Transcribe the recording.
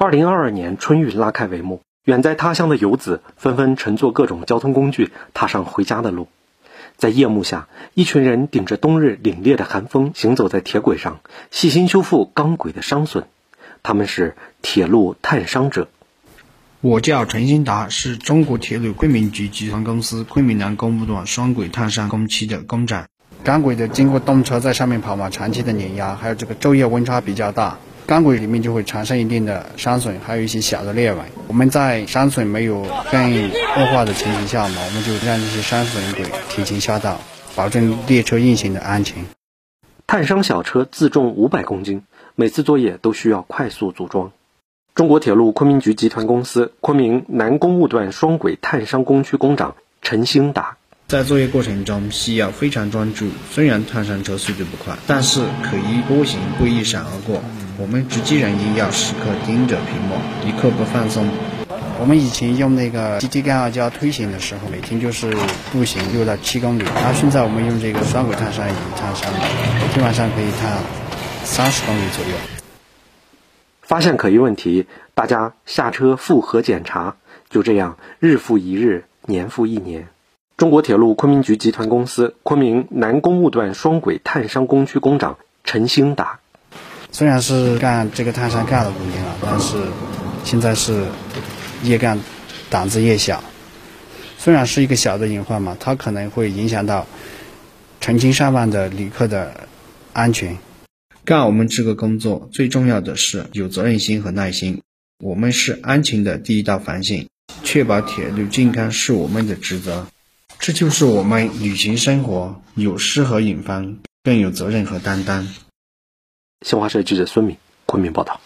二零二二年春运拉开帷幕，远在他乡的游子纷纷乘坐各种交通工具，踏上回家的路。在夜幕下，一群人顶着冬日凛冽的寒风，行走在铁轨上，细心修复钢轨的伤损。他们是铁路探伤者。我叫陈新达，是中国铁路昆明局集团公司昆明南公务段双轨探伤工期的工长。钢轨的经过动车在上面跑嘛，长期的碾压，还有这个昼夜温差比较大。钢轨里面就会产生一定的伤损，还有一些小的裂纹。我们在伤损没有更恶化的情形下嘛，我们就让这些伤损轨提前下道，保证列车运行的安全。探伤小车自重五百公斤，每次作业都需要快速组装。中国铁路昆明局集团公司昆明南公务段双轨探伤工区工长陈兴达。在作业过程中需要非常专注，虽然探伤车速度不快，但是可以波形不一闪而过。我们值机人员要时刻盯着屏幕，一刻不放松。我们以前用那个 GT 杠二加推行的时候，每天就是步行六到七公里。然后现在我们用这个双轨探伤仪探伤，每天晚上可以探三十公里左右。发现可疑问题，大家下车复核检查。就这样，日复一日，年复一年。中国铁路昆明局集团公司昆明南公务段双轨探伤工区工长陈兴达，虽然是干这个探伤干了五年了，但是现在是越干胆子越小。虽然是一个小的隐患嘛，它可能会影响到成千上万的旅客的安全。干我们这个工作最重要的是有责任心和耐心。我们是安全的第一道防线，确保铁路健康是我们的职责。这就是我们旅行生活，有诗和远方，更有责任和担当。新华社记者孙敏昆明报道。